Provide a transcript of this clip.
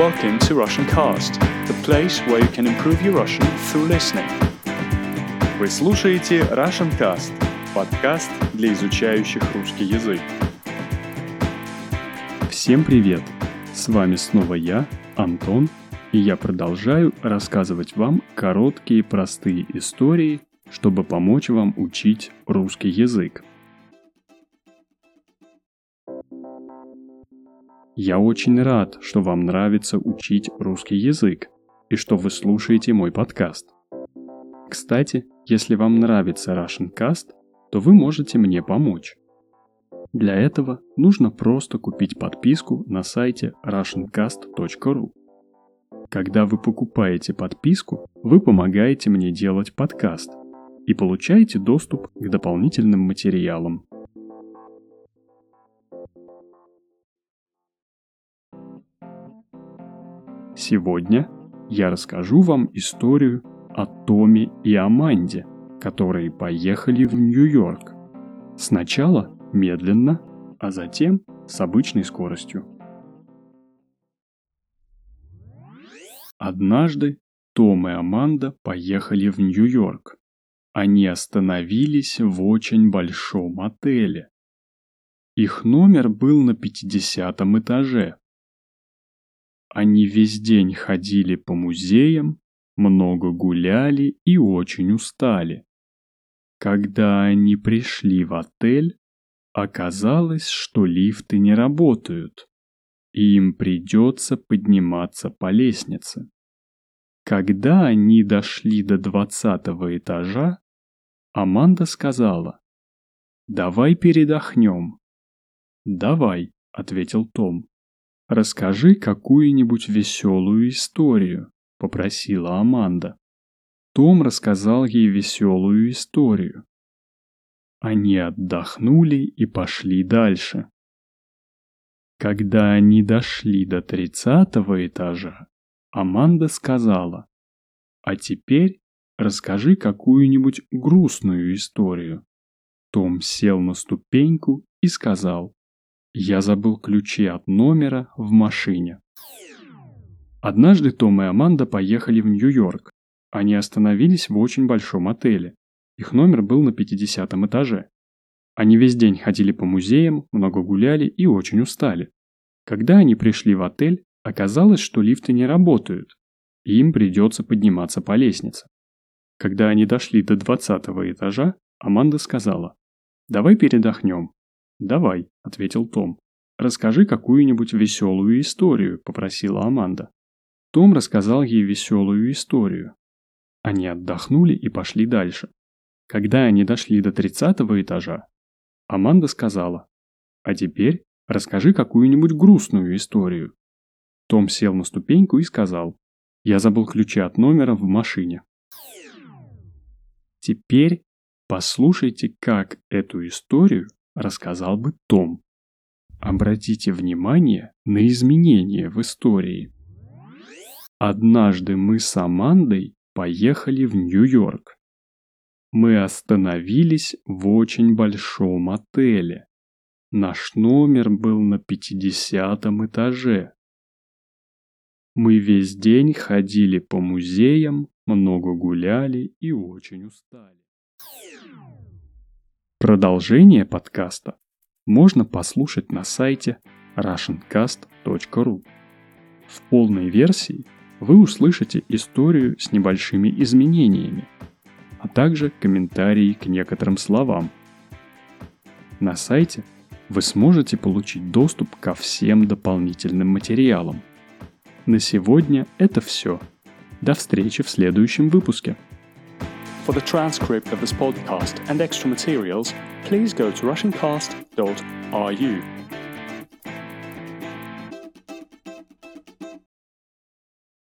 Welcome to Russian Cast, the place where you can improve your Russian through listening. Вы слушаете Russian Cast, подкаст для изучающих русский язык. Всем привет! С вами снова я, Антон, и я продолжаю рассказывать вам короткие простые истории, чтобы помочь вам учить русский язык. Я очень рад, что вам нравится учить русский язык и что вы слушаете мой подкаст. Кстати, если вам нравится Russian Cast, то вы можете мне помочь. Для этого нужно просто купить подписку на сайте russiancast.ru. Когда вы покупаете подписку, вы помогаете мне делать подкаст и получаете доступ к дополнительным материалам. Сегодня я расскажу вам историю о Томе и Аманде, которые поехали в Нью-Йорк. Сначала медленно, а затем с обычной скоростью. Однажды Том и Аманда поехали в Нью-Йорк. Они остановились в очень большом отеле. Их номер был на 50 этаже. Они весь день ходили по музеям, много гуляли и очень устали. Когда они пришли в отель, оказалось, что лифты не работают, и им придется подниматься по лестнице. Когда они дошли до двадцатого этажа, Аманда сказала, «Давай передохнем». «Давай», — ответил Том. «Расскажи какую-нибудь веселую историю», — попросила Аманда. Том рассказал ей веселую историю. Они отдохнули и пошли дальше. Когда они дошли до тридцатого этажа, Аманда сказала, «А теперь расскажи какую-нибудь грустную историю». Том сел на ступеньку и сказал, я забыл ключи от номера в машине. Однажды Том и Аманда поехали в Нью-Йорк. Они остановились в очень большом отеле. Их номер был на 50 этаже. Они весь день ходили по музеям, много гуляли и очень устали. Когда они пришли в отель, оказалось, что лифты не работают, и им придется подниматься по лестнице. Когда они дошли до 20 этажа, Аманда сказала, «Давай передохнем, «Давай», — ответил Том. «Расскажи какую-нибудь веселую историю», — попросила Аманда. Том рассказал ей веселую историю. Они отдохнули и пошли дальше. Когда они дошли до тридцатого этажа, Аманда сказала, «А теперь расскажи какую-нибудь грустную историю». Том сел на ступеньку и сказал, «Я забыл ключи от номера в машине». Теперь послушайте, как эту историю рассказал бы Том. Обратите внимание на изменения в истории. Однажды мы с Амандой поехали в Нью-Йорк. Мы остановились в очень большом отеле. Наш номер был на 50 этаже. Мы весь день ходили по музеям, много гуляли и очень устали. Продолжение подкаста можно послушать на сайте russiancast.ru. В полной версии вы услышите историю с небольшими изменениями, а также комментарии к некоторым словам. На сайте вы сможете получить доступ ко всем дополнительным материалам. На сегодня это все. До встречи в следующем выпуске. For the transcript of this podcast and extra materials, please go to RussianCast.ru.